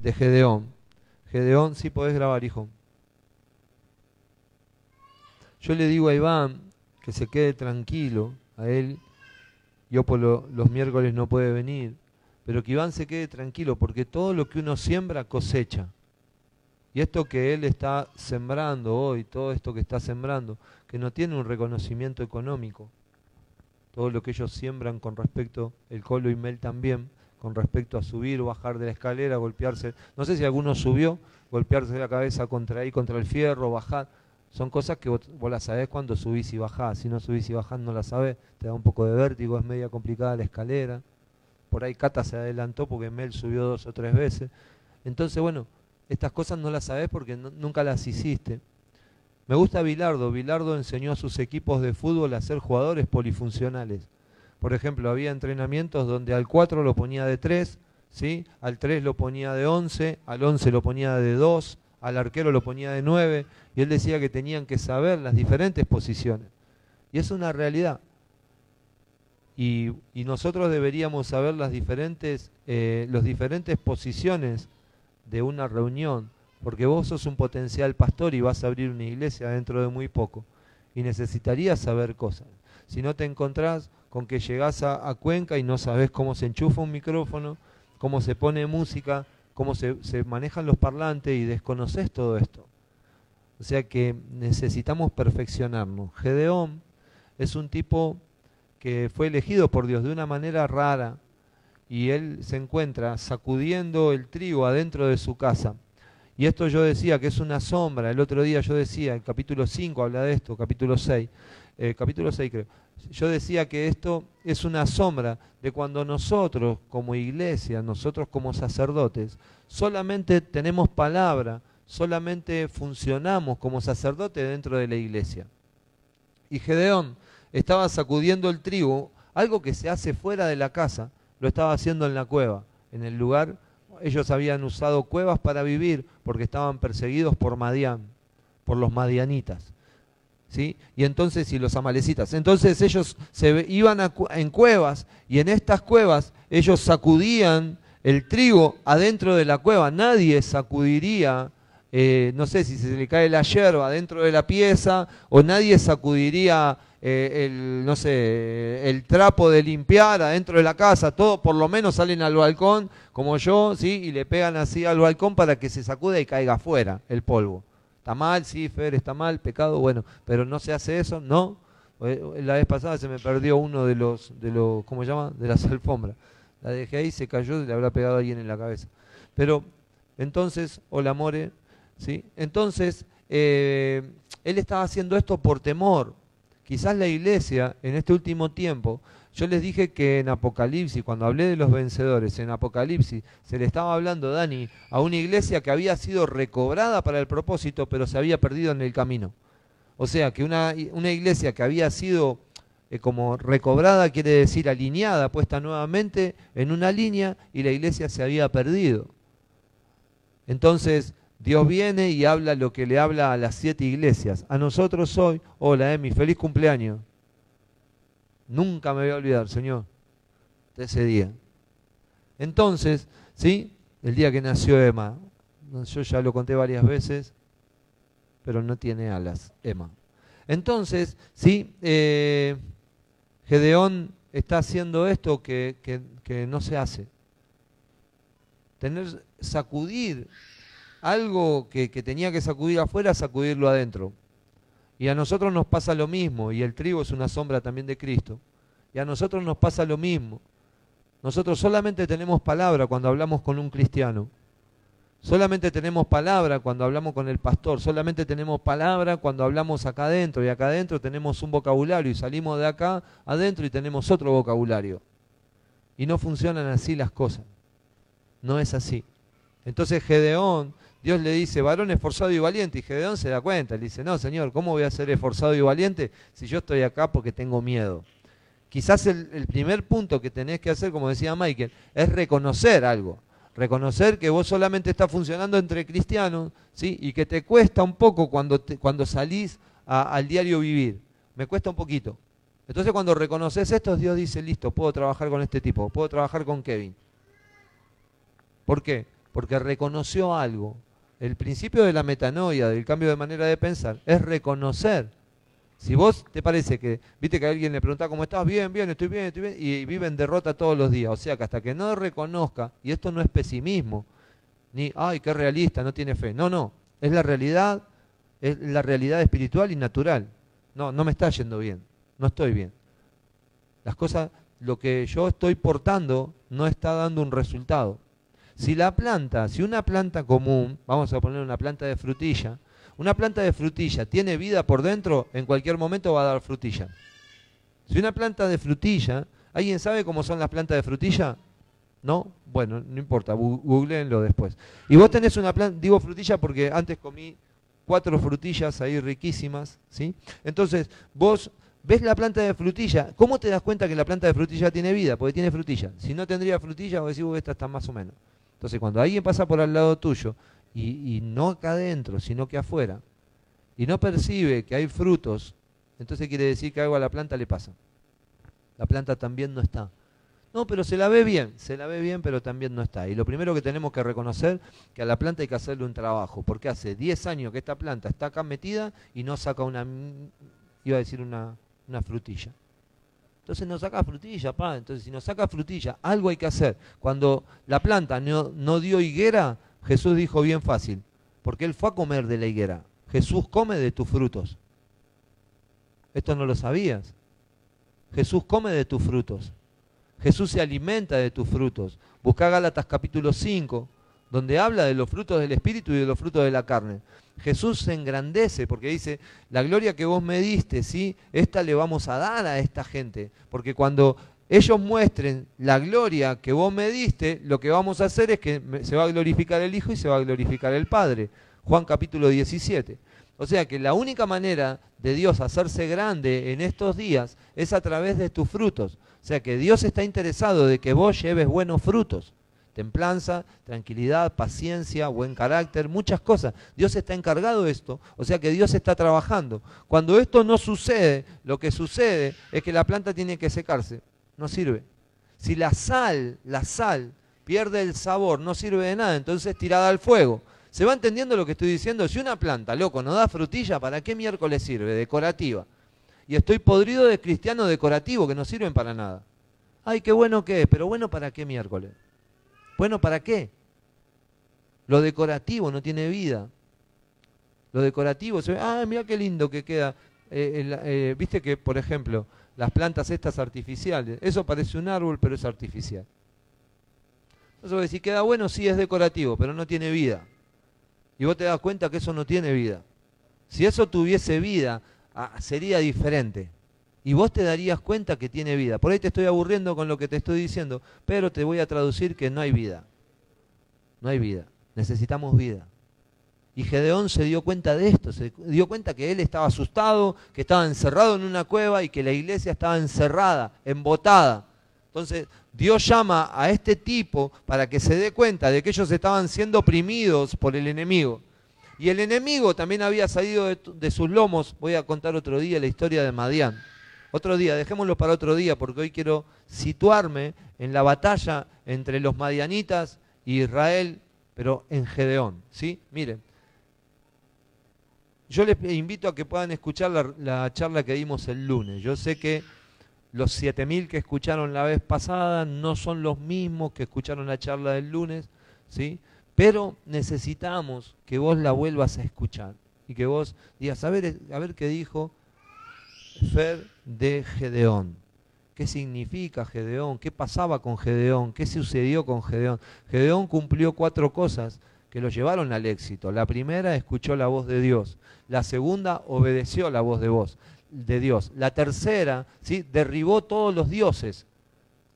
de Gedeón. Gedeón, sí podés grabar, hijo. Yo le digo a Iván que se quede tranquilo, a él, yo por los miércoles no puede venir, pero que Iván se quede tranquilo, porque todo lo que uno siembra cosecha. Y esto que él está sembrando hoy, todo esto que está sembrando, que no tiene un reconocimiento económico, todo lo que ellos siembran con respecto, el Colo y Mel también, con respecto a subir o bajar de la escalera, golpearse, no sé si alguno subió, golpearse la cabeza contra ahí, contra el fierro, bajar, son cosas que vos, las sabés cuando subís y bajás, si no subís y bajás no las sabés, te da un poco de vértigo, es media complicada la escalera, por ahí Cata se adelantó porque Mel subió dos o tres veces, entonces bueno, estas cosas no las sabés porque nunca las hiciste. Me gusta Bilardo. Bilardo enseñó a sus equipos de fútbol a ser jugadores polifuncionales. Por ejemplo, había entrenamientos donde al 4 lo ponía de 3, ¿sí? al 3 lo ponía de 11, al 11 lo ponía de 2, al arquero lo ponía de 9, y él decía que tenían que saber las diferentes posiciones. Y es una realidad. Y, nosotros deberíamos saber las diferentes, eh, las diferentes posiciones de una reunión porque vos sos un potencial pastor y vas a abrir una iglesia dentro de muy poco, y necesitarías saber cosas. Si no te encontrás con que llegás a, Cuenca y no sabés cómo se enchufa un micrófono, cómo se pone música, cómo se, se manejan los parlantes y desconoces todo esto. O sea que necesitamos perfeccionarnos. Gedeón es un tipo que fue elegido por Dios de una manera rara y él se encuentra sacudiendo el trigo adentro de su casa y esto yo decía que es una sombra. El otro día yo decía, el capítulo 5 habla de esto, capítulo 6, eh, capítulo 6 creo. Yo decía que esto es una sombra de cuando nosotros como iglesia, nosotros como sacerdotes, solamente tenemos palabra, solamente funcionamos como sacerdotes dentro de la iglesia. Y Gedeón estaba sacudiendo el trigo, algo que se hace fuera de la casa, lo estaba haciendo en la cueva, en el lugar ellos habían usado cuevas para vivir porque estaban perseguidos por Madián, por los madianitas. ¿Sí? Y entonces, y los amalecitas. Entonces ellos se iban en cuevas y en estas cuevas ellos sacudían el trigo adentro de la cueva. Nadie sacudiría, eh, no sé si se le cae la hierba dentro de la pieza o nadie sacudiría eh, el, no sé, el trapo de limpiar adentro de la casa, todo por lo menos salen al balcón, como yo, ¿sí? Y le pegan así al balcón para que se sacude y caiga afuera el polvo. ¿Está mal? Sí, Fer, está mal, pecado, bueno, pero no se hace eso, no. Eh, la vez pasada se me perdió uno de los, de los ¿cómo se llama? De las alfombras. La dejé ahí, se cayó y le habrá pegado a alguien en la cabeza. Pero, entonces, hola More, ¿sí? Entonces, eh, él estaba haciendo esto por temor, Quizás la iglesia en este último tiempo, yo les dije que en Apocalipsis, cuando hablé de los vencedores, en Apocalipsis se le estaba hablando, Dani, a una iglesia que había sido recobrada para el propósito, pero se había perdido en el camino. O sea, que una, una iglesia que había sido eh, como recobrada, quiere decir alineada, puesta nuevamente en una línea, y la iglesia se había perdido. Entonces, Dios viene y habla lo que le habla a las siete iglesias. A nosotros hoy, hola Emi, feliz cumpleaños. Nunca me voy a olvidar, Señor, de ese día. Entonces, ¿sí? El día que nació Emma. Yo ya lo conté varias veces, pero no tiene alas, Emma. Entonces, ¿sí? Eh, Gedeón está haciendo esto que, que no se hace. Tener, sacudir algo que, tenía que sacudir afuera, sacudirlo adentro. Y a nosotros nos pasa lo mismo, y el trigo es una sombra también de Cristo. Y a nosotros nos pasa lo mismo. Nosotros solamente tenemos palabra cuando hablamos con un cristiano. Solamente tenemos palabra cuando hablamos con el pastor. Solamente tenemos palabra cuando hablamos acá adentro. Y acá adentro tenemos un vocabulario. Y salimos de acá adentro y tenemos otro vocabulario. Y no funcionan así las cosas. No es así. Entonces Gedeón Dios le dice, varón esforzado y valiente, y Gedeón se da cuenta, le dice, no, Señor, ¿cómo voy a ser esforzado y valiente si yo estoy acá porque tengo miedo? Quizás el, primer punto que tenés que hacer, como decía Michael, es reconocer algo. Reconocer que vos solamente estás funcionando entre cristianos, ¿sí? Y que te cuesta un poco cuando, cuando salís al diario vivir. Me cuesta un poquito. Entonces cuando reconoces esto, Dios dice, listo, puedo trabajar con este tipo, puedo trabajar con Kevin. ¿Por qué? porque reconoció algo. El principio de la metanoia, del cambio de manera de pensar, es reconocer. Si vos te parece que, viste que alguien le pregunta cómo estás, bien, bien, estoy bien, estoy bien, y vive en derrota todos los días. O sea que hasta que no reconozca, y esto no es pesimismo, ni, ay, qué realista, no tiene fe. No, no, es la realidad, es la realidad espiritual y natural. No, no me está yendo bien, no estoy bien. Las cosas, lo que yo estoy portando no está dando un resultado. Si la planta, si una planta común, vamos a poner una planta de frutilla, una planta de frutilla tiene vida por dentro, en cualquier momento va a dar frutilla. Si una planta de frutilla, ¿alguien sabe cómo son las plantas de frutilla? ¿No? Bueno, no importa, googleenlo después. Y vos tenés una planta, digo frutilla porque antes comí cuatro frutillas ahí riquísimas, ¿sí? Entonces, vos ves la planta de frutilla, ¿cómo te das cuenta que la planta de frutilla tiene vida? Porque tiene frutilla. Si no tendría frutilla, vos decís, vos esta está más o menos. Entonces, cuando alguien pasa por al lado tuyo y, no acá adentro, sino que afuera, y no percibe que hay frutos, entonces quiere decir que algo a la planta le pasa. La planta también no está. No, pero se la ve bien, se la ve bien, pero también no está. Y lo primero que tenemos que reconocer que a la planta hay que hacerle un trabajo, porque hace 10 años que esta planta está acá metida y no saca una, iba a decir una, una frutilla. Entonces no saca frutilla, pa. Entonces si no saca frutilla, algo hay que hacer. Cuando la planta no, dio higuera, Jesús dijo bien fácil, porque él fue a comer de la higuera. Jesús come de tus frutos. Esto no lo sabías. Jesús come de tus frutos. Jesús se alimenta de tus frutos. Busca Gálatas capítulo 5, donde habla de los frutos del Espíritu y de los frutos de la carne. Jesús se engrandece porque dice, la gloria que vos me diste, ¿sí? Esta le vamos a dar a esta gente. Porque cuando ellos muestren la gloria que vos me diste, lo que vamos a hacer es que se va a glorificar el Hijo y se va a glorificar el Padre. Juan capítulo 17. O sea que la única manera de Dios hacerse grande en estos días es a través de tus frutos. O sea que Dios está interesado de que vos lleves buenos frutos. Templanza, tranquilidad, paciencia, buen carácter, muchas cosas. Dios está encargado de esto. O sea que Dios está trabajando. Cuando esto no sucede, lo que sucede es que la planta tiene que secarse no sirve. Si la sal, la sal pierde el sabor, no sirve de nada, entonces tirada al fuego. ¿Se va entendiendo lo que estoy diciendo? Si una planta, loco, no da frutilla, ¿para qué miércoles sirve? Decorativa. Y estoy podrido de cristiano decorativo que no sirven para nada. Ay, qué bueno que es, pero bueno, ¿para qué miércoles? Bueno, ¿para qué? Lo decorativo no tiene vida. Lo decorativo se ve, ah, mira qué lindo que queda. Eh, eh, viste que, por ejemplo, las plantas estas artificiales. Eso parece un árbol, pero es artificial. Entonces si queda bueno, sí es decorativo, pero no tiene vida. Y vos te das cuenta que eso no tiene vida. Si eso tuviese vida, ah, sería diferente. Y vos te darías cuenta que tiene vida. Por ahí te estoy aburriendo con lo que te estoy diciendo, pero te voy a traducir que no hay vida. No hay vida. Necesitamos vida. Y Gedeón se dio cuenta de esto, se dio cuenta que él estaba asustado, que estaba encerrado en una cueva y que la iglesia estaba encerrada, embotada. Entonces Dios llama a este tipo para que se dé cuenta de que ellos estaban siendo oprimidos por el enemigo. Y el enemigo también había salido de, sus lomos. Voy a contar otro día la historia de Madián. Otro día, dejémoslo para otro día porque hoy quiero situarme en la batalla entre los madianitas y Israel, pero en Gedeón. ¿sí? Miren, yo les invito a que puedan escuchar la, charla que dimos el lunes. Yo sé que los 7.000 que escucharon la vez pasada no son los mismos que escucharon la charla del lunes, ¿sí? Pero necesitamos que vos la vuelvas a escuchar y que vos digas, a ver, a ver qué dijo Fer de Gedeón. ¿Qué significa Gedeón? ¿Qué pasaba con Gedeón? ¿Qué sucedió con Gedeón? Gedeón cumplió cuatro cosas que lo llevaron al éxito. La primera escuchó la voz de Dios. La segunda obedeció la voz de de Dios. La tercera, ¿sí? derribó todos los dioses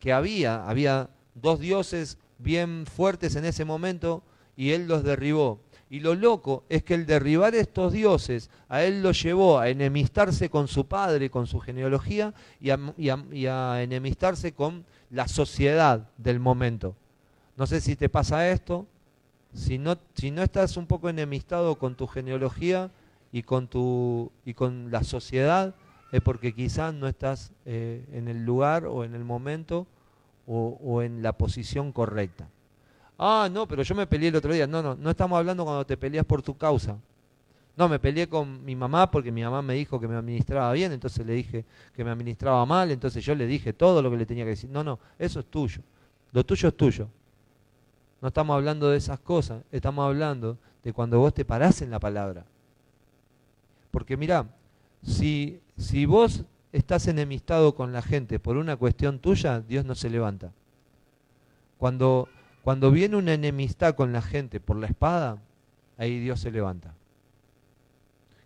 que había. Había dos dioses bien fuertes en ese momento y él los derribó. Y lo loco es que el derribar estos dioses a él lo llevó a enemistarse con su padre, con su genealogía y a, enemistarse con la sociedad del momento. No sé si te pasa esto, si no, si no estás un poco enemistado con tu genealogía y con, tu, y con la sociedad, es porque quizás no estás eh, en el lugar o en el momento o en la posición correcta. Ah, no, pero yo me peleé el otro día. No, no, no estamos hablando cuando te peleas por tu causa. No, me peleé con mi mamá porque mi mamá me dijo que me administraba bien, entonces le dije que me administraba mal, entonces yo le dije todo lo que le tenía que decir. No, no, eso es tuyo. Lo tuyo es tuyo. No estamos hablando de esas cosas, estamos hablando de cuando vos te parás en la palabra. Porque mira, si, si vos estás enemistado con la gente por una cuestión tuya, Dios no se levanta. Cuando, cuando viene una enemistad con la gente por la espada, ahí Dios se levanta.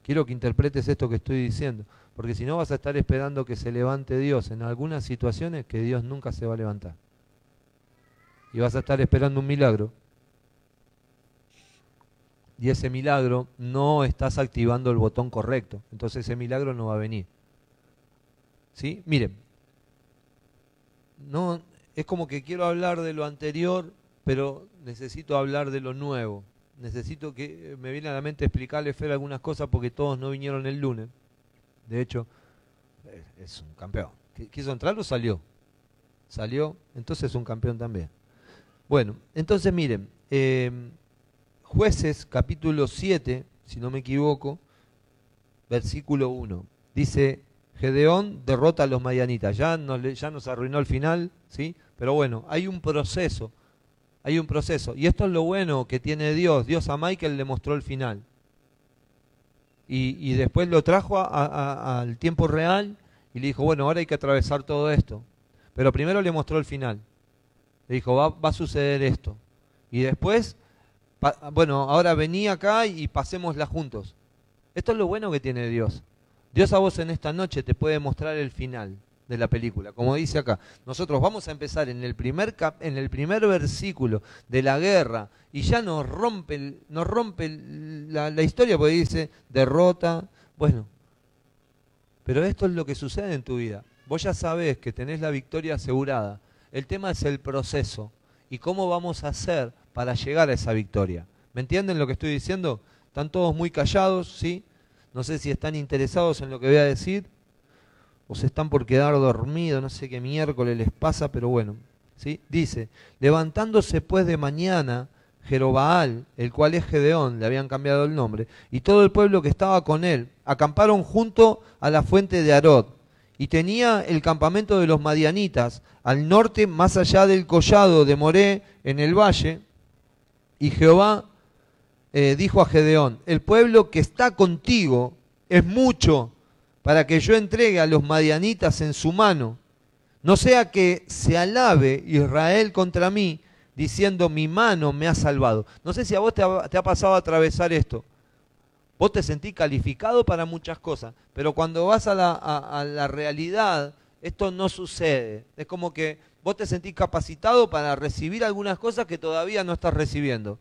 Quiero que interpretes esto que estoy diciendo, porque si no vas a estar esperando que se levante Dios en algunas situaciones que Dios nunca se va a levantar. Y vas a estar esperando un milagro. Y ese milagro no estás activando el botón correcto. Entonces ese milagro no va a venir. ¿Sí? Miren, no, es como que quiero hablar de lo anterior, pero necesito hablar de lo nuevo necesito que me viene a la mente explicarle Fer algunas cosas porque todos no vinieron el lunes. De hecho, es un campeón. ¿Quiso entrar o salió? Salió, entonces es un campeón también. Bueno, entonces miren, eh, jueces capítulo 7, si no me equivoco, versículo 1. Dice, Gedeón derrota a los madianitas. Ya nos, ya nos arruinó el final, ¿sí? Pero bueno, hay un proceso hay un proceso. Y esto es lo bueno que tiene Dios. Dios a Michael le mostró el final. Y, después lo trajo al tiempo real y le dijo, bueno, ahora hay que atravesar todo esto. Pero primero le mostró el final. Le dijo, va, va a suceder esto. Y después, bueno, ahora vení acá y pasémosla juntos. Esto es lo bueno que tiene Dios. Dios a vos en esta noche te puede mostrar el final de la película. Como dice acá, nosotros vamos a empezar en el primer, cap, en el primer versículo de la guerra y ya nos rompe, nos rompe la, la historia porque dice derrota. Bueno, pero esto es lo que sucede en tu vida. Vos ya sabés que tenés la victoria asegurada. El tema es el proceso y cómo vamos a hacer para llegar a esa victoria. ¿Me entienden lo que estoy diciendo? Están todos muy callados, ¿sí? No sé si están interesados en lo que voy a decir o se están por quedar dormidos, no sé qué miércoles les pasa, pero bueno. ¿sí? Dice, levantándose pues de mañana Jerobaal, el cual es Gedeón, le habían cambiado el nombre, y todo el pueblo que estaba con él, acamparon junto a la fuente de Arod, y tenía el campamento de los madianitas al norte, más allá del collado de Moré, en el valle, y Jehová eh, dijo a Gedeón, el pueblo que está contigo es mucho para que yo entregue a los madianitas en su mano. No sea que se alabe Israel contra mí, diciendo, mi mano me ha salvado. No sé si a vos te ha, pasado a atravesar esto. Vos te sentís calificado para muchas cosas, pero cuando vas a la, a la realidad, esto no sucede. Es como que vos te sentís capacitado para recibir algunas cosas que todavía no estás recibiendo.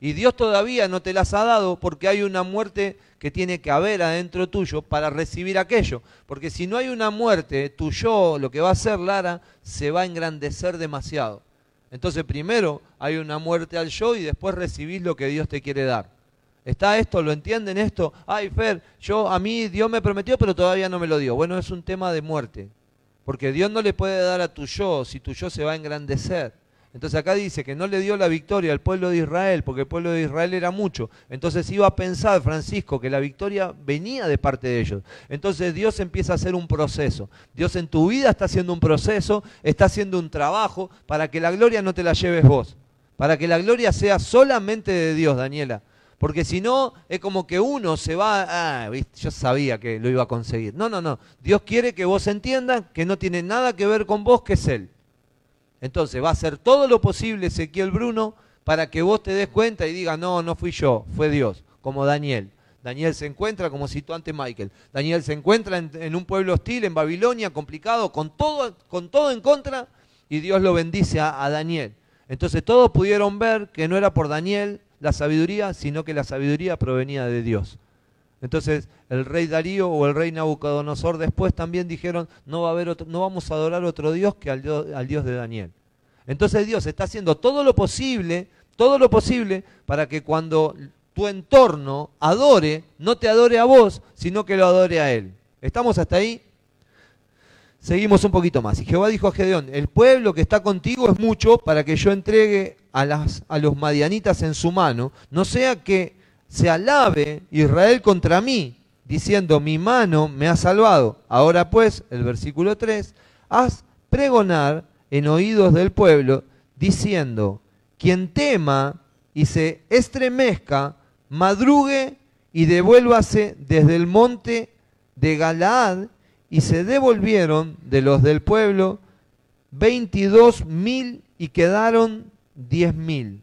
Y Dios todavía no te las ha dado porque hay una muerte que tiene que haber adentro tuyo para recibir aquello. Porque si no hay una muerte, tu yo, lo que va a hacer Lara, se va a engrandecer demasiado. Entonces primero hay una muerte al yo y después recibís lo que Dios te quiere dar. ¿Está esto? ¿Lo entienden esto? Ay, Fer, yo a mí Dios me prometió, pero todavía no me lo dio. Bueno, es un tema de muerte. Porque Dios no le puede dar a tu yo si tu yo se va a engrandecer. Entonces acá dice que no le dio la victoria al pueblo de Israel, porque el pueblo de Israel era mucho. Entonces iba a pensar Francisco que la victoria venía de parte de ellos. Entonces Dios empieza a hacer un proceso. Dios en tu vida está haciendo un proceso, está haciendo un trabajo para que la gloria no te la lleves vos. Para que la gloria sea solamente de Dios, Daniela. Porque si no, es como que uno se va, ah, yo sabía que lo iba a conseguir. No, no, no. Dios quiere que vos entiendas que no tiene nada que ver con vos, que es Él. Entonces va a hacer todo lo posible Ezequiel Bruno para que vos te des cuenta y digas, no, no fui yo, fue Dios, como Daniel. Daniel se encuentra, como citó ante Michael, Daniel se encuentra en, un pueblo hostil, en Babilonia, complicado, con todo, con todo en contra, y Dios lo bendice a, a Daniel. Entonces todos pudieron ver que no era por Daniel la sabiduría, sino que la sabiduría provenía de Dios. Entonces el rey Darío o el rey Nabucodonosor después también dijeron, no, va a haber no vamos a adorar otro Dios que al Dios, al Dios de Daniel. Entonces Dios está haciendo todo lo posible, todo lo posible para que cuando tu entorno adore, no te adore a vos, sino que lo adore a Él. ¿Estamos hasta ahí? Seguimos un poquito más. Y Jehová dijo a Gedeón, el pueblo que está contigo es mucho para que yo entregue a, las, a los madianitas en su mano, no sea que se alabe Israel contra mí, diciendo, mi mano me ha salvado. Ahora pues, el versículo 3, haz pregonar en oídos del pueblo, diciendo, quien tema y se estremezca, madrugue y devuélvase desde el monte de Galaad, y se devolvieron de los del pueblo veintidós mil y quedaron diez mil.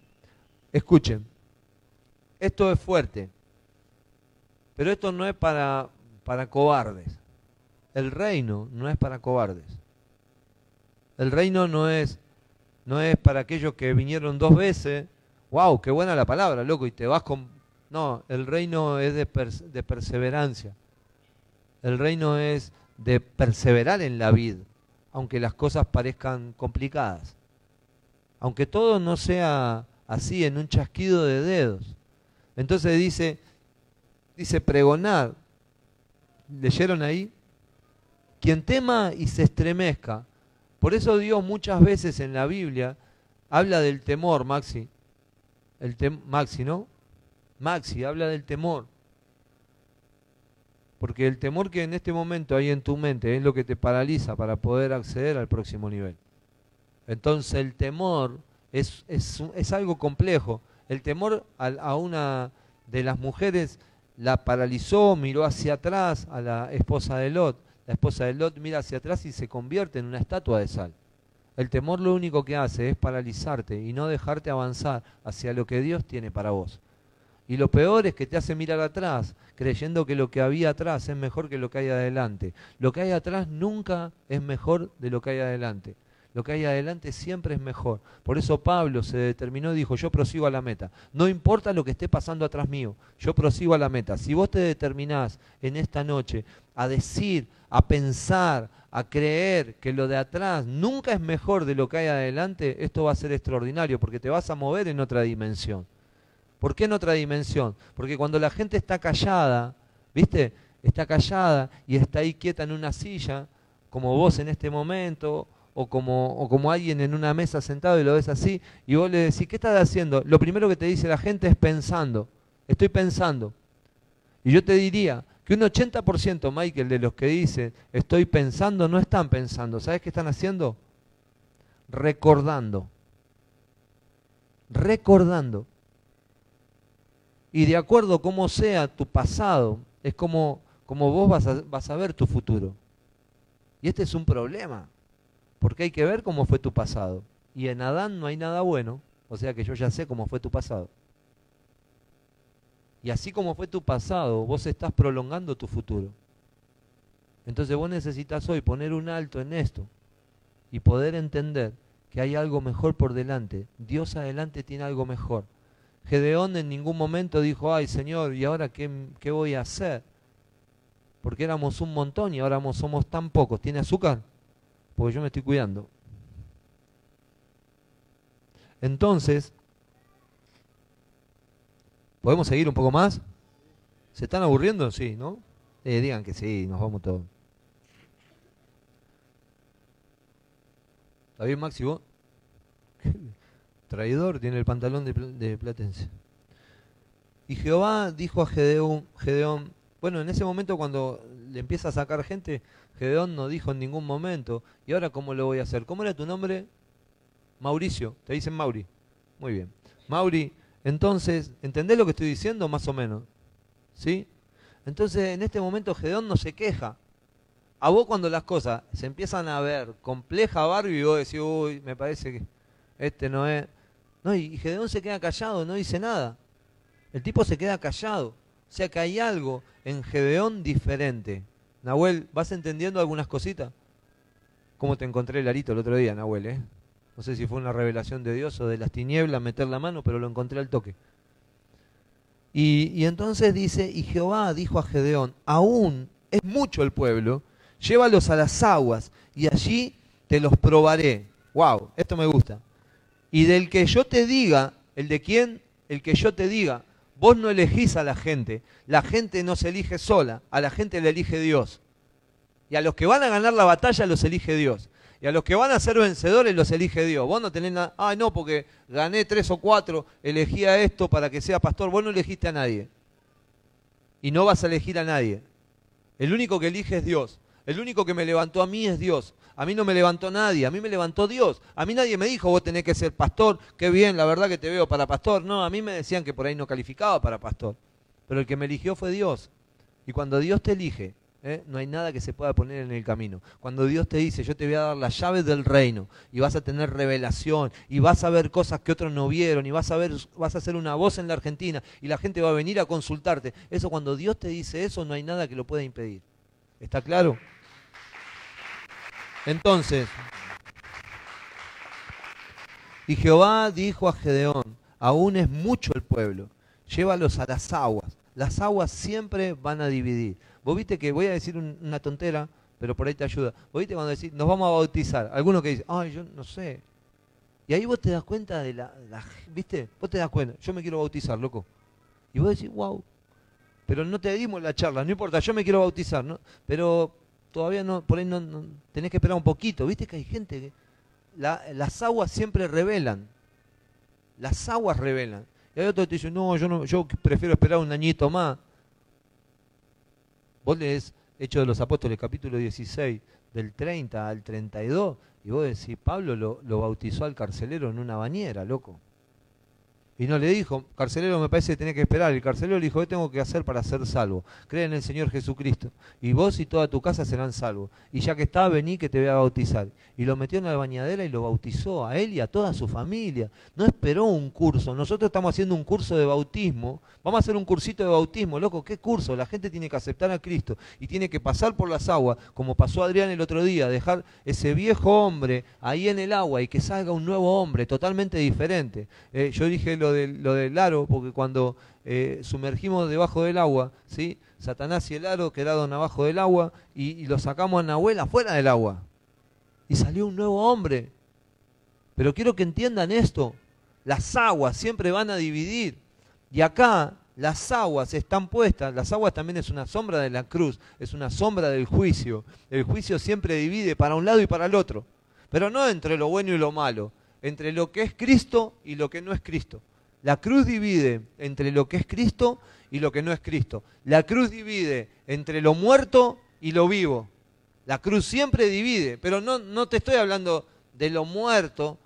Escuchen, esto es fuerte, pero esto no es para, para cobardes. El reino no es para cobardes. El reino no es, no es para aquellos que vinieron dos veces. ¡Wow! ¡Qué buena la palabra, loco! Y te vas con... No, el reino es de, de perseverancia. El reino es de perseverar en la vida, aunque las cosas parezcan complicadas. Aunque todo no sea así en un chasquido de dedos. Entonces dice, dice pregonar. ¿Leyeron ahí? Quien tema y se estremezca. Por eso Dios muchas veces en la Biblia habla del temor, Maxi. El Maxi, ¿no? Maxi habla del temor. Porque el temor que en este momento hay en tu mente es lo que te paraliza para poder acceder al próximo nivel. Entonces el temor es, es, algo complejo. El temor a, una de las mujeres la paralizó, miró hacia atrás a la esposa de Lot. La esposa de Lot mira hacia atrás y se convierte en una estatua de sal. El temor lo único que hace es paralizarte y no dejarte avanzar hacia lo que Dios tiene para vos. Y lo peor es que te hace mirar atrás, creyendo que lo que había atrás es mejor que lo que hay adelante. Lo que hay atrás nunca es mejor de lo que hay adelante. Lo que hay adelante siempre es mejor. Por eso Pablo se determinó y dijo, yo prosigo a la meta. No importa lo que esté pasando atrás mío, yo prosigo a la meta. Si vos te determinás en esta noche a decir, a pensar, a creer que lo de atrás nunca es mejor de lo que hay adelante, esto va a ser extraordinario porque te vas a mover en otra dimensión. ¿Por qué en otra dimensión? Porque cuando la gente está callada, ¿viste? Está callada y está ahí quieta en una silla, como vos en este momento, o como, alguien en una mesa sentado y lo ves así, y vos le decís, ¿qué estás haciendo? Lo primero que te dice la gente es pensando, estoy pensando. Y yo te diría que un 80%, Michael, de los que dicen, estoy pensando, no están pensando. ¿Sabes qué están haciendo? Recordando. Recordando. Y de acuerdo a cómo sea tu pasado, es como, como vos vas a, vas a ver tu futuro. Y este es un problema, porque hay que ver cómo fue tu pasado. Y en Adán no hay nada bueno, o sea que yo ya sé cómo fue tu pasado. Y así como fue tu pasado, vos estás prolongando tu futuro. Entonces vos necesitas hoy poner un alto en esto y poder entender que hay algo mejor por delante. Dios adelante tiene algo mejor. Gedeón en ningún momento dijo, ay Señor, ¿y ahora qué, voy a hacer? Porque éramos un montón y ahora somos tan pocos. ¿Tiene azúcar? Porque yo me estoy cuidando. Entonces, ¿podemos seguir un poco más? ¿Se están aburriendo? Sí, ¿no? Eh, digan que sí, nos vamos todos. ¿Está bien, Maxi, vos? traidor, tiene el pantalón de, Platense. Y Jehová dijo a Gedeón, Gedeón, bueno, en ese momento cuando le empieza a sacar gente, Gedeón no dijo en ningún momento, ¿y ahora cómo lo voy a hacer? ¿Cómo era tu nombre? Mauricio, te dicen Mauri. Muy bien. Mauri, entonces, ¿entendés lo que estoy diciendo? Más o menos. ¿Sí? Entonces, en este momento Gedeón no se queja. A vos cuando las cosas se empiezan a ver compleja, Barbie, vos decís, uy, me parece que este no es... No, y Gedeón se queda callado, no dice nada. El tipo se queda callado. O sea que hay algo en Gedeón diferente. Nahuel, ¿vas entendiendo algunas cositas? ¿Cómo te encontré el arito el otro día, Nahuel? Eh? No sé si fue una revelación de Dios o de las tinieblas meter la mano, pero lo encontré al toque. Y, y entonces dice, y Jehová dijo a Gedeón, aún es mucho el pueblo, llévalos a las aguas y allí te los probaré. Wow, esto me gusta. Y del que yo te diga, ¿el de quién? El que yo te diga. Vos no elegís a la gente, la gente no se elige sola, a la gente le elige Dios. Y a los que van a ganar la batalla los elige Dios. Y a los que van a ser vencedores los elige Dios. Vos no tenés nada, ah, no, porque gané tres o cuatro, elegí a esto para que sea pastor. Vos no elegiste a nadie. Y no vas a elegir a nadie. El único que elige es Dios. El único que me levantó a mí es Dios. A mí no me levantó nadie, a mí me levantó Dios. A mí nadie me dijo, vos tenés que ser pastor, qué bien, la verdad que te veo para pastor. No, a mí me decían que por ahí no calificaba para pastor. Pero el que me eligió fue Dios. Y cuando Dios te elige, ¿eh? no hay nada que se pueda poner en el camino. Cuando Dios te dice, yo te voy a dar las llaves del reino, y vas a tener revelación, y vas a ver cosas que otros no vieron, y vas a ver, vas a ser una voz en la Argentina, y la gente va a venir a consultarte. Eso cuando Dios te dice eso, no hay nada que lo pueda impedir. ¿Está claro? Entonces, y Jehová dijo a Gedeón, aún es mucho el pueblo, llévalos a las aguas. Las aguas siempre van a dividir. Vos viste que voy a decir una tontera, pero por ahí te ayuda. Vos viste cuando decís, nos vamos a bautizar. Alguno que dice, ay, yo no sé. Y ahí vos te das cuenta de la, ¿viste? Vos te das cuenta, yo me quiero bautizar, loco. Y vos decís, wow. Pero no te dimos la charla, no importa, yo me quiero bautizar, ¿no? Pero todavía no, por ahí no, tenés que esperar un poquito. Viste que hay gente que las aguas siempre revelan. Las aguas revelan. Y hay otros que dicen, no, yo no, yo prefiero esperar un añito más. Vos lees Hechos de los Apóstoles, capítulo 16, del 30 al 32, y vos decís, Pablo lo, lo bautizó al carcelero en una bañera, loco. Y no le dijo, carcelero me parece que tenés que esperar. El carcelero le dijo, ¿qué tengo que hacer para ser salvo? Cree en el Señor Jesucristo. Y vos y toda tu casa serán salvos. Y ya que está, vení que te voy a bautizar. Y lo metió en la bañadera y lo bautizó a él y a toda su familia. No esperó un curso. Nosotros estamos haciendo un curso de bautismo. Vamos a hacer un cursito de bautismo. Loco, ¿qué curso? La gente tiene que aceptar a Cristo y tiene que pasar por las aguas, como pasó Adrián el otro día, dejar ese viejo hombre ahí en el agua y que salga un nuevo hombre totalmente diferente. Eh, yo dije lo del, lo del aro, porque cuando eh, sumergimos debajo del agua, ¿sí? Satanás y el aro quedaron abajo del agua y, lo sacamos a Nahuel afuera del agua. Y salió un nuevo hombre. Pero quiero que entiendan esto. Las aguas siempre van a dividir. Y acá las aguas están puestas. Las aguas también es una sombra de la cruz. Es una sombra del juicio. El juicio siempre divide para un lado y para el otro. Pero no entre lo bueno y lo malo. Entre lo que es Cristo y lo que no es Cristo. La cruz divide entre lo que es Cristo y lo que no es Cristo. La cruz divide entre lo muerto y lo vivo. La cruz siempre divide, pero no, no te estoy hablando de lo muerto,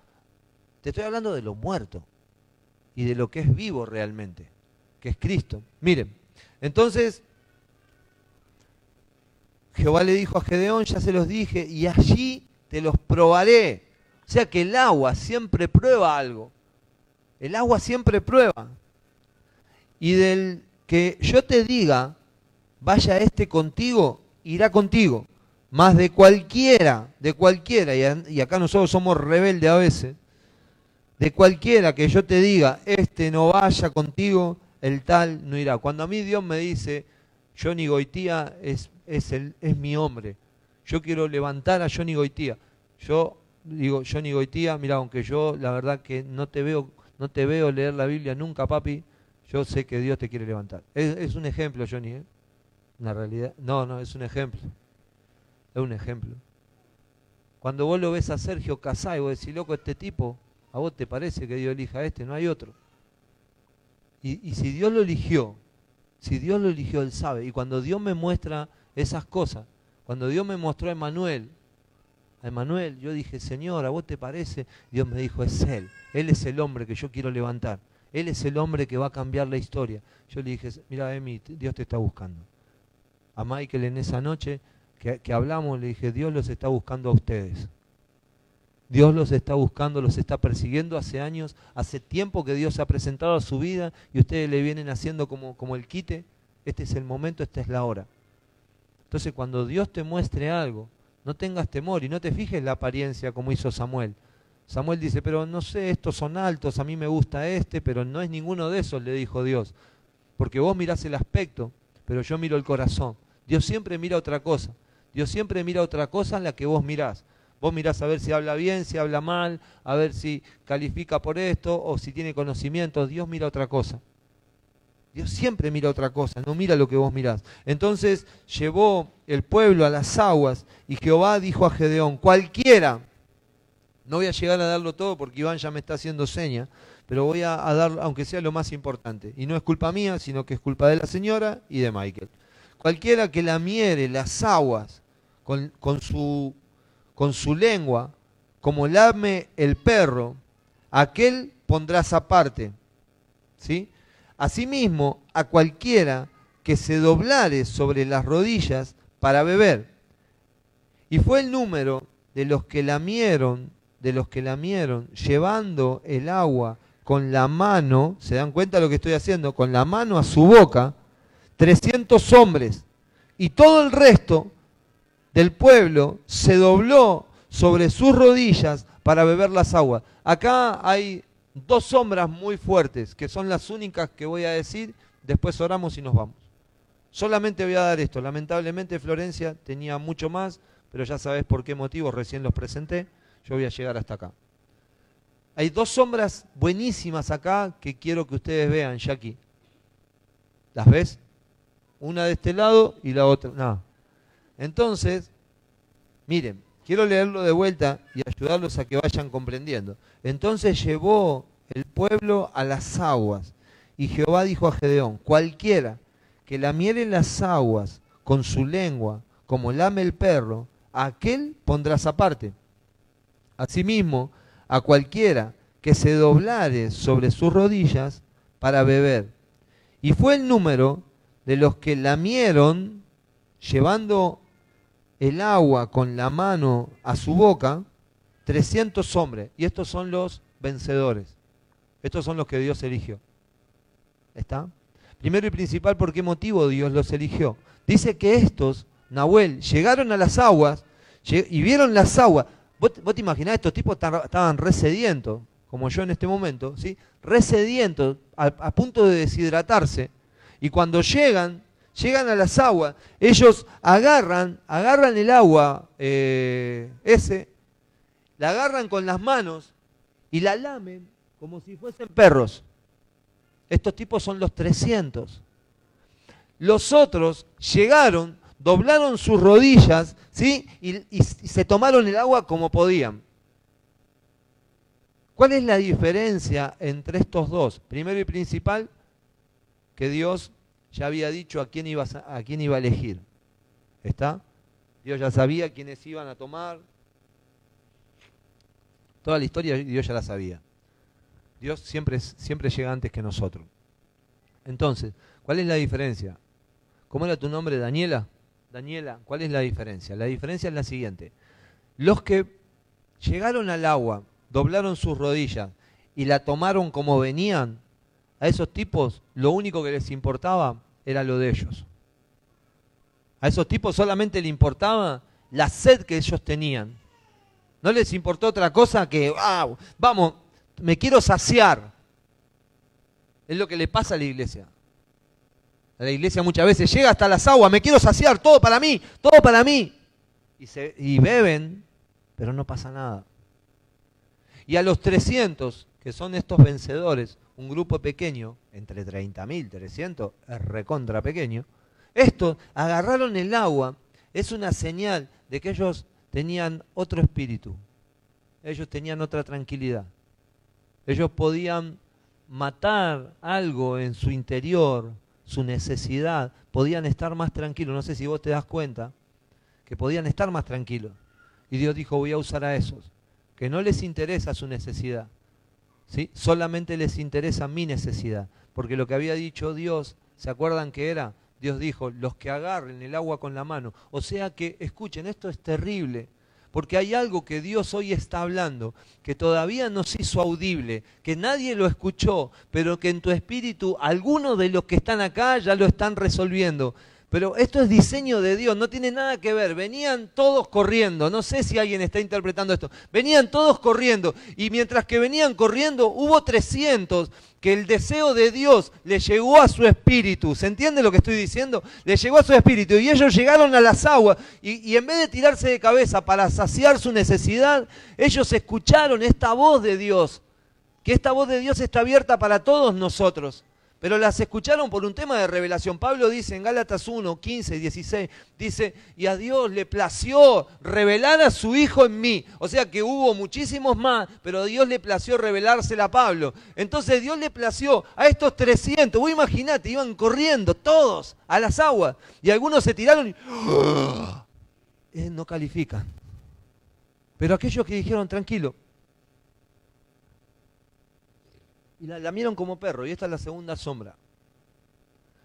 te estoy hablando de lo muerto y de lo que es vivo realmente, que es Cristo. Miren, entonces Jehová le dijo a Gedeón, ya se los dije, y allí te los probaré. O sea que el agua siempre prueba algo. El agua siempre prueba. Y del que yo te diga, vaya este contigo, irá contigo. Más de cualquiera, de cualquiera, y acá nosotros somos rebeldes a veces, de cualquiera que yo te diga, este no vaya contigo, el tal no irá. Cuando a mí Dios me dice, Johnny Goitía es, es, el, es mi hombre, yo quiero levantar a Johnny Goitía. Yo digo, Johnny Goitía, mira, aunque yo la verdad que no te veo no te veo leer la Biblia nunca, papi, yo sé que Dios te quiere levantar. Es, un ejemplo, Johnny, ¿eh? Una realidad. No, no, es un ejemplo. Es un ejemplo. Cuando vos lo ves a Sergio Casay, vos decís, loco, este tipo, a vos te parece que Dios elija a este, no hay otro. Y, y si Dios lo eligió, si Dios lo eligió, Él sabe. Y cuando Dios me muestra esas cosas, cuando Dios me mostró a Emanuel, a Emanuel, yo dije, Señor, ¿a vos te parece? Dios me dijo, es Él. Él es el hombre que yo quiero levantar. Él es el hombre que va a cambiar la historia. Yo le dije, mira, Emi, Dios te está buscando. A Michael en esa noche que, que hablamos, le dije, Dios los está buscando a ustedes. Dios los está buscando, los está persiguiendo hace años, hace tiempo que Dios se ha presentado a su vida y ustedes le vienen haciendo como, como el quite. Este es el momento, esta es la hora. Entonces cuando Dios te muestre algo, no tengas temor y no te fijes la apariencia como hizo Samuel. Samuel dice, pero no sé, estos son altos, a mí me gusta este, pero no es ninguno de esos, le dijo Dios. Porque vos mirás el aspecto, pero yo miro el corazón. Dios siempre mira otra cosa. Dios siempre mira otra cosa en la que vos mirás. Vos mirás a ver si habla bien, si habla mal, a ver si califica por esto o si tiene conocimiento. Dios mira otra cosa. Dios siempre mira otra cosa, no mira lo que vos mirás. Entonces llevó el pueblo a las aguas y Jehová dijo a Gedeón, cualquiera, no voy a llegar a darlo todo porque Iván ya me está haciendo seña, pero voy a, dar, aunque sea lo más importante. Y no es culpa mía, sino que es culpa de la señora y de Michael. Cualquiera que lamiere las aguas con, con, su, con su lengua, como lame el perro, aquel pondrás aparte. ¿Sí? Asimismo, a cualquiera que se doblare sobre las rodillas para beber. Y fue el número de los que lamieron, de los que lamieron, llevando el agua con la mano, ¿se dan cuenta lo que estoy haciendo? Con la mano a su boca, 300 hombres. Y todo el resto del pueblo se dobló sobre sus rodillas para beber las aguas. Acá hay dos sombras muy fuertes, que son las únicas que voy a decir, después oramos y nos vamos. Solamente voy a dar esto. Lamentablemente Florencia tenía mucho más, pero ya sabes por qué motivo, recién los presenté. Yo voy a llegar hasta acá. Hay dos sombras buenísimas acá que quiero que ustedes vean, Jackie. ¿Las ves? Una de este lado y la otra. No. Entonces, miren, quiero leerlo de vuelta y ayudarlos a que vayan comprendiendo. Entonces llevó el pueblo a las aguas. Y Jehová dijo a Gedeón, cualquiera que lamiere las aguas con su lengua, como lame el perro, a aquel pondrás aparte. Asimismo, a cualquiera que se doblare sobre sus rodillas para beber. Y fue el número de los que lamieron, llevando el agua con la mano a su boca, 300 hombres. Y estos son los vencedores. Estos son los que Dios eligió. ¿Está? Primero y principal, ¿por qué motivo Dios los eligió? Dice que estos, Nahuel, llegaron a las aguas y vieron las aguas. ¿Vos, te imaginás, estos tipos estaban resedientos, como yo en este momento, ¿sí? resedientos, a punto de deshidratarse. Y cuando llegan, llegan a las aguas, ellos agarran, agarran el agua eh, ese, la agarran con las manos y la lamen como si fuesen perros. Estos tipos son los 300. Los otros llegaron, doblaron sus rodillas, ¿sí? Y, se tomaron el agua como podían. ¿Cuál es la diferencia entre estos dos? Primero y principal, que Dios ya había dicho a quién, iba a, quién iba a elegir. ¿Está? Dios ya sabía quiénes iban a tomar. Toda la historia Dios ya la sabía. Dios siempre, siempre llega antes que nosotros. Entonces, ¿cuál es la diferencia? ¿Cómo era tu nombre, Daniela? Daniela, ¿cuál es la diferencia? La diferencia es la siguiente. Los que llegaron al agua, doblaron sus rodillas y la tomaron como venían, a esos tipos lo único que les importaba era lo de ellos. A esos tipos solamente les importaba la sed que ellos tenían. No les importó otra cosa que, wow, vamos, me quiero saciar. Es lo que le pasa a la iglesia. A la iglesia muchas veces llega hasta las aguas, me quiero saciar, todo para mí, todo para mí. Y, se, y beben, pero no pasa nada. Y a los 300, que son estos vencedores, un grupo pequeño, entre 30.000, 300, es recontra pequeño, estos agarraron el agua, es una señal de que ellos tenían otro espíritu, ellos tenían otra tranquilidad, ellos podían matar algo en su interior, su necesidad, podían estar más tranquilos, no sé si vos te das cuenta, que podían estar más tranquilos. Y Dios dijo, voy a usar a esos, que no les interesa su necesidad, ¿sí? Solamente les interesa mi necesidad. Porque lo que había dicho Dios, ¿se acuerdan que era? Dios dijo, los que agarren el agua con la mano. O sea que, escuchen, esto es terrible. Porque hay algo que Dios hoy está hablando, que todavía no se hizo audible, que nadie lo escuchó, pero que en tu espíritu algunos de los que están acá ya lo están resolviendo. Pero esto es diseño de Dios, no tiene nada que ver. Venían todos corriendo, no sé si alguien está interpretando esto. Venían todos corriendo y mientras que venían corriendo hubo 300 que el deseo de Dios le llegó a su espíritu. ¿Se entiende lo que estoy diciendo? Le llegó a su espíritu y ellos llegaron a las aguas y, y en vez de tirarse de cabeza para saciar su necesidad, ellos escucharon esta voz de Dios. Que esta voz de Dios está abierta para todos nosotros pero las escucharon por un tema de revelación. Pablo dice en Gálatas 1, 15 y 16, dice, y a Dios le plació revelar a su Hijo en mí. O sea que hubo muchísimos más, pero a Dios le plació revelársela a Pablo. Entonces Dios le plació a estos 300, vos imaginate, iban corriendo todos a las aguas, y algunos se tiraron y eh, no califican. Pero aquellos que dijeron, tranquilo, y la lamieron como perro. Y esta es la segunda sombra.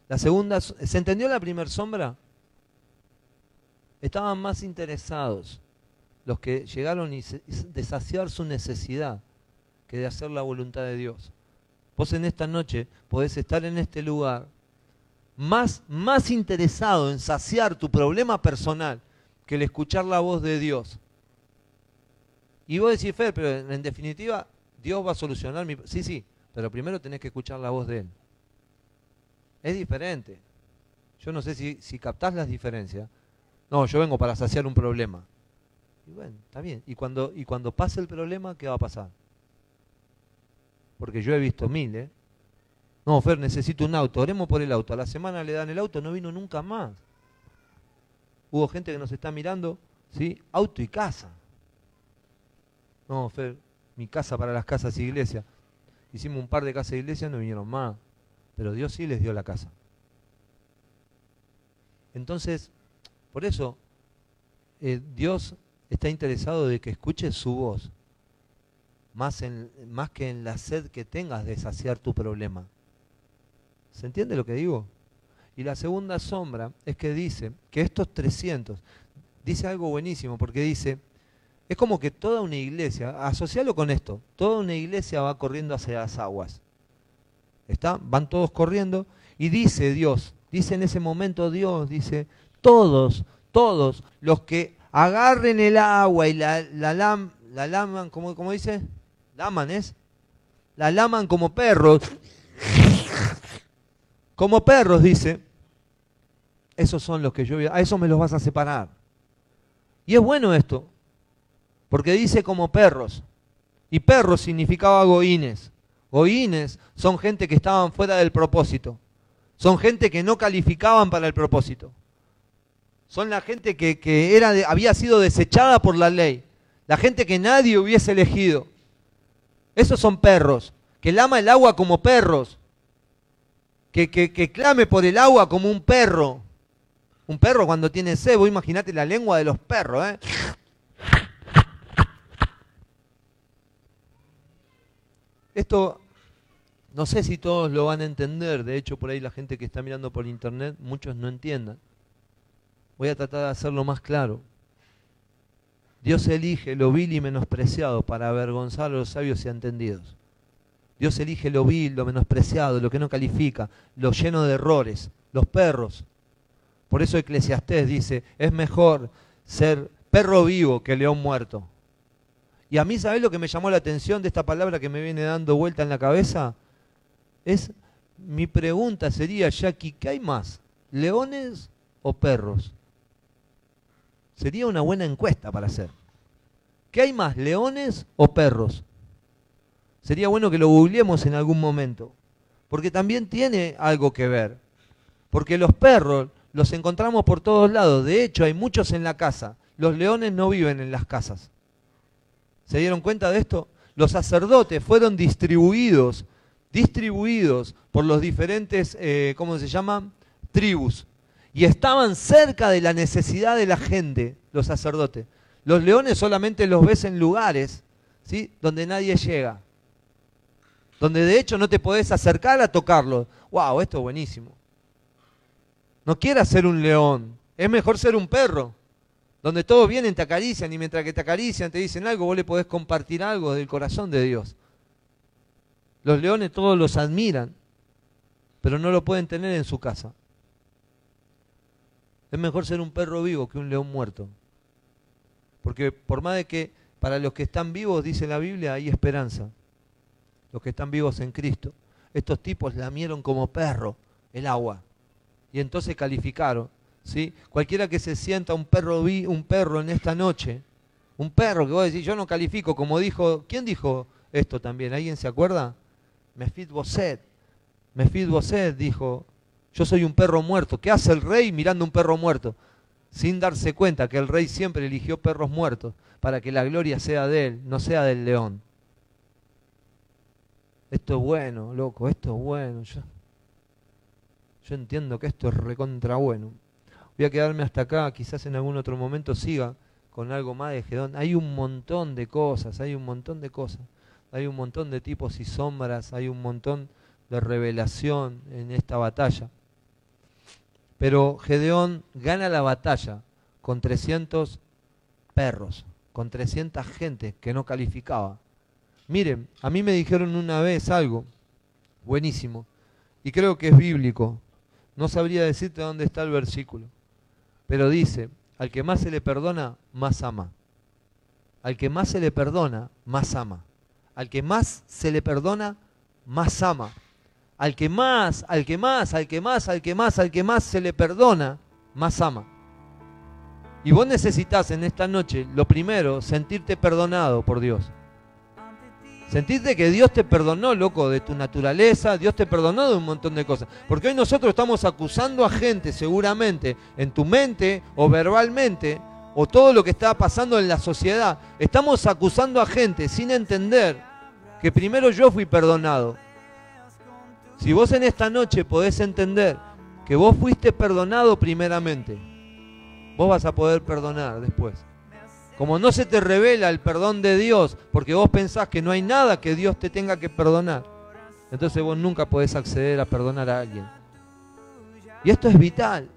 La segunda, ¿se entendió la primera sombra? Estaban más interesados los que llegaron y de saciar su necesidad que de hacer la voluntad de Dios. Vos en esta noche podés estar en este lugar más, más interesado en saciar tu problema personal que el escuchar la voz de Dios. Y vos decís, Fer, pero en definitiva, Dios va a solucionar mi... Sí, sí, pero primero tenés que escuchar la voz de Él. Es diferente. Yo no sé si, si captás las diferencias. No, yo vengo para saciar un problema. Y bueno, está bien. Y cuando, y cuando pase el problema, ¿qué va a pasar? Porque yo he visto mil, ¿eh? No, Fer, necesito un auto. Oremos por el auto. A la semana le dan el auto, no vino nunca más. Hubo gente que nos está mirando, ¿sí? Auto y casa. No, Fer, mi casa para las casas y iglesias. Hicimos un par de casas de iglesia, no vinieron más. Pero Dios sí les dio la casa. Entonces, por eso, eh, Dios está interesado de que escuches su voz, más, en, más que en la sed que tengas de saciar tu problema. ¿Se entiende lo que digo? Y la segunda sombra es que dice que estos 300, dice algo buenísimo, porque dice, es como que toda una iglesia, asocialo con esto, toda una iglesia va corriendo hacia las aguas. ¿Está? Van todos corriendo y dice Dios, dice en ese momento Dios, dice, todos, todos los que agarren el agua y la, la, la laman, ¿cómo, ¿cómo dice? Laman es, la laman como perros, como perros dice, esos son los que yo a, a eso me los vas a separar. Y es bueno esto, porque dice como perros. Y perros significaba goines. Goines son gente que estaban fuera del propósito. Son gente que no calificaban para el propósito. Son la gente que, era había sido desechada por la ley. La gente que nadie hubiese elegido. Esos son perros. Que lama el agua como perros. Que, que, clame por el agua como un perro. Un perro cuando tiene sebo, imagínate la lengua de los perros. ¿eh? Esto no sé si todos lo van a entender, de hecho por ahí la gente que está mirando por internet, muchos no entiendan. Voy a tratar de hacerlo más claro. Dios elige lo vil y menospreciado para avergonzar a los sabios y entendidos. Dios elige lo vil, lo menospreciado, lo que no califica, lo lleno de errores, los perros. Por eso Eclesiastés dice, es mejor ser perro vivo que león muerto. Y a mí, ¿sabés lo que me llamó la atención de esta palabra que me viene dando vuelta en la cabeza? Es, mi pregunta sería, Jackie, ¿qué hay más? ¿Leones o perros? Sería una buena encuesta para hacer. ¿Qué hay más, leones o perros? Sería bueno que lo googleemos en algún momento, porque también tiene algo que ver. Porque los perros los encontramos por todos lados, de hecho hay muchos en la casa. Los leones no viven en las casas. ¿Se dieron cuenta de esto? Los sacerdotes fueron distribuidos, distribuidos por los diferentes, eh, ¿cómo se llaman? Tribus. Y estaban cerca de la necesidad de la gente, los sacerdotes. Los leones solamente los ves en lugares, ¿sí? Donde nadie llega. Donde de hecho no te podés acercar a tocarlo. ¡Wow! Esto es buenísimo. No quieras ser un león. Es mejor ser un perro donde todos vienen, te acarician y mientras que te acarician, te dicen algo, vos le podés compartir algo del corazón de Dios. Los leones todos los admiran, pero no lo pueden tener en su casa. Es mejor ser un perro vivo que un león muerto. Porque por más de que para los que están vivos, dice la Biblia, hay esperanza. Los que están vivos en Cristo. Estos tipos lamieron como perro el agua. Y entonces calificaron. ¿Sí? Cualquiera que se sienta un perro, un perro en esta noche, un perro que vos decís, yo no califico, como dijo, ¿quién dijo esto también? ¿Alguien se acuerda? Mefit Boset. Mefidboset dijo, yo soy un perro muerto. ¿Qué hace el rey mirando un perro muerto? Sin darse cuenta que el rey siempre eligió perros muertos para que la gloria sea de él, no sea del león. Esto es bueno, loco, esto es bueno. Yo, yo entiendo que esto es recontra bueno. Voy a quedarme hasta acá, quizás en algún otro momento siga con algo más de Gedón. Hay un montón de cosas, hay un montón de cosas. Hay un montón de tipos y sombras, hay un montón de revelación en esta batalla. Pero Gedeón gana la batalla con 300 perros, con 300 gente que no calificaba. Miren, a mí me dijeron una vez algo buenísimo, y creo que es bíblico. No sabría decirte dónde está el versículo, pero dice, al que más se le perdona, más ama. Al que más se le perdona, más ama. Al que más se le perdona, más ama al que más, al que más, al que más, al que más, al que más se le perdona, más ama. Y vos necesitas en esta noche, lo primero, sentirte perdonado por Dios. Sentirte que Dios te perdonó, loco, de tu naturaleza, Dios te perdonó de un montón de cosas. Porque hoy nosotros estamos acusando a gente, seguramente, en tu mente o verbalmente, o todo lo que está pasando en la sociedad. Estamos acusando a gente sin entender que primero yo fui perdonado si vos en esta noche podés entender que vos fuiste perdonado primeramente, vos vas a poder perdonar después. Como no se te revela el perdón de Dios, porque vos pensás que no hay nada que Dios te tenga que perdonar, entonces vos nunca podés acceder a perdonar a alguien. Y esto es vital.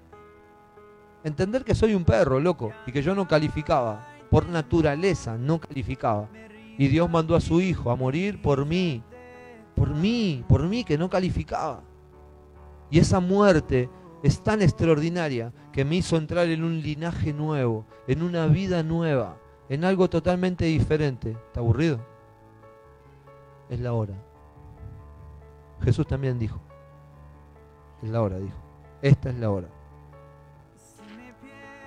Entender que soy un perro, loco, y que yo no calificaba. Por naturaleza no calificaba. Y Dios mandó a su hijo a morir por mí, por mí, por mí que no calificaba. Y esa muerte es tan extraordinaria que me hizo entrar en un linaje nuevo, en una vida nueva, en algo totalmente diferente. ¿Está aburrido? Es la hora. Jesús también dijo, es la hora, dijo, esta es la hora,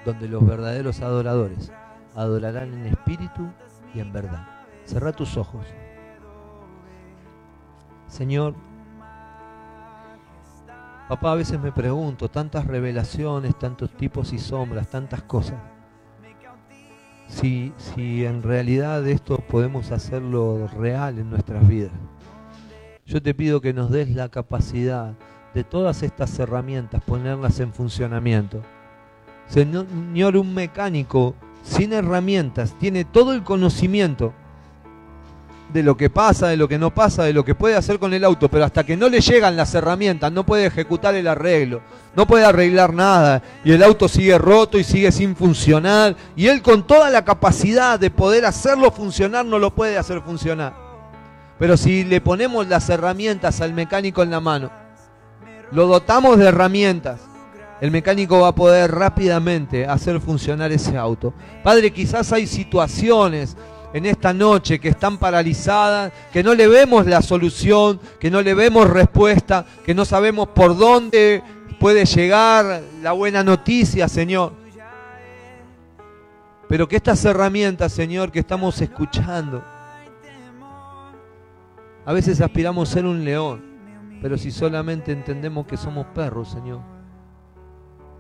donde los verdaderos adoradores adorarán en espíritu y en verdad. Cerra tus ojos. Señor, papá, a veces me pregunto, tantas revelaciones, tantos tipos y sombras, tantas cosas. Si, si en realidad esto podemos hacerlo real en nuestras vidas. Yo te pido que nos des la capacidad de todas estas herramientas, ponerlas en funcionamiento. Señor, un mecánico sin herramientas tiene todo el conocimiento, de lo que pasa, de lo que no pasa, de lo que puede hacer con el auto, pero hasta que no le llegan las herramientas, no puede ejecutar el arreglo, no puede arreglar nada, y el auto sigue roto y sigue sin funcionar, y él con toda la capacidad de poder hacerlo funcionar, no lo puede hacer funcionar. Pero si le ponemos las herramientas al mecánico en la mano, lo dotamos de herramientas, el mecánico va a poder rápidamente hacer funcionar ese auto. Padre, quizás hay situaciones en esta noche que están paralizadas, que no le vemos la solución, que no le vemos respuesta, que no sabemos por dónde puede llegar la buena noticia, Señor. Pero que estas herramientas, Señor, que estamos escuchando, a veces aspiramos a ser un león, pero si solamente entendemos que somos perros, Señor,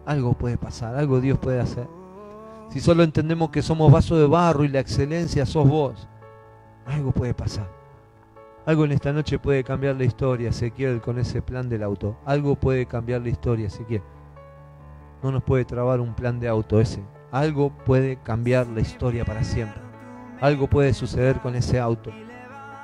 algo puede pasar, algo Dios puede hacer. Si solo entendemos que somos vaso de barro y la excelencia sos vos, algo puede pasar. Algo en esta noche puede cambiar la historia, Ezequiel, con ese plan del auto. Algo puede cambiar la historia, Ezequiel. No nos puede trabar un plan de auto ese. Algo puede cambiar la historia para siempre. Algo puede suceder con ese auto.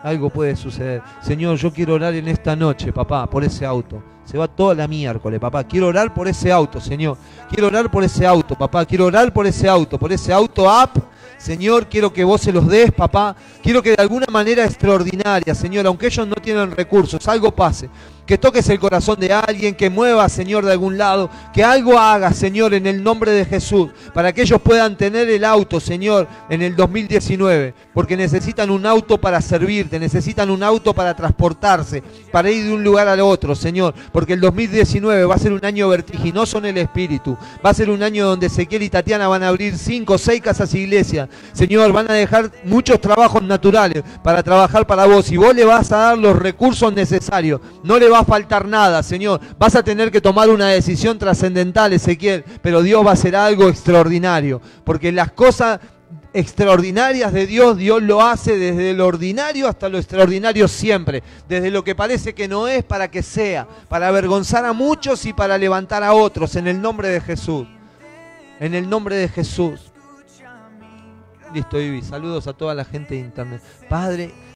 Algo puede suceder. Señor, yo quiero orar en esta noche, papá, por ese auto. Se va toda la miércoles, papá. Quiero orar por ese auto, Señor. Quiero orar por ese auto, papá. Quiero orar por ese auto, por ese auto app. Señor, quiero que vos se los des, papá. Quiero que de alguna manera extraordinaria, Señor, aunque ellos no tienen recursos, algo pase que toques el corazón de alguien, que mueva, Señor, de algún lado, que algo haga, Señor, en el nombre de Jesús, para que ellos puedan tener el auto, Señor, en el 2019, porque necesitan un auto para servirte, necesitan un auto para transportarse, para ir de un lugar al otro, Señor, porque el 2019 va a ser un año vertiginoso en el espíritu, va a ser un año donde Ezequiel y Tatiana van a abrir cinco o seis casas iglesias, Señor, van a dejar muchos trabajos naturales para trabajar para vos, y vos le vas a dar los recursos necesarios, no le vas va a faltar nada, Señor. Vas a tener que tomar una decisión trascendental, Ezequiel, pero Dios va a hacer algo extraordinario, porque las cosas extraordinarias de Dios, Dios lo hace desde lo ordinario hasta lo extraordinario siempre, desde lo que parece que no es para que sea, para avergonzar a muchos y para levantar a otros, en el nombre de Jesús, en el nombre de Jesús. Listo, Ibi, saludos a toda la gente de internet. Padre,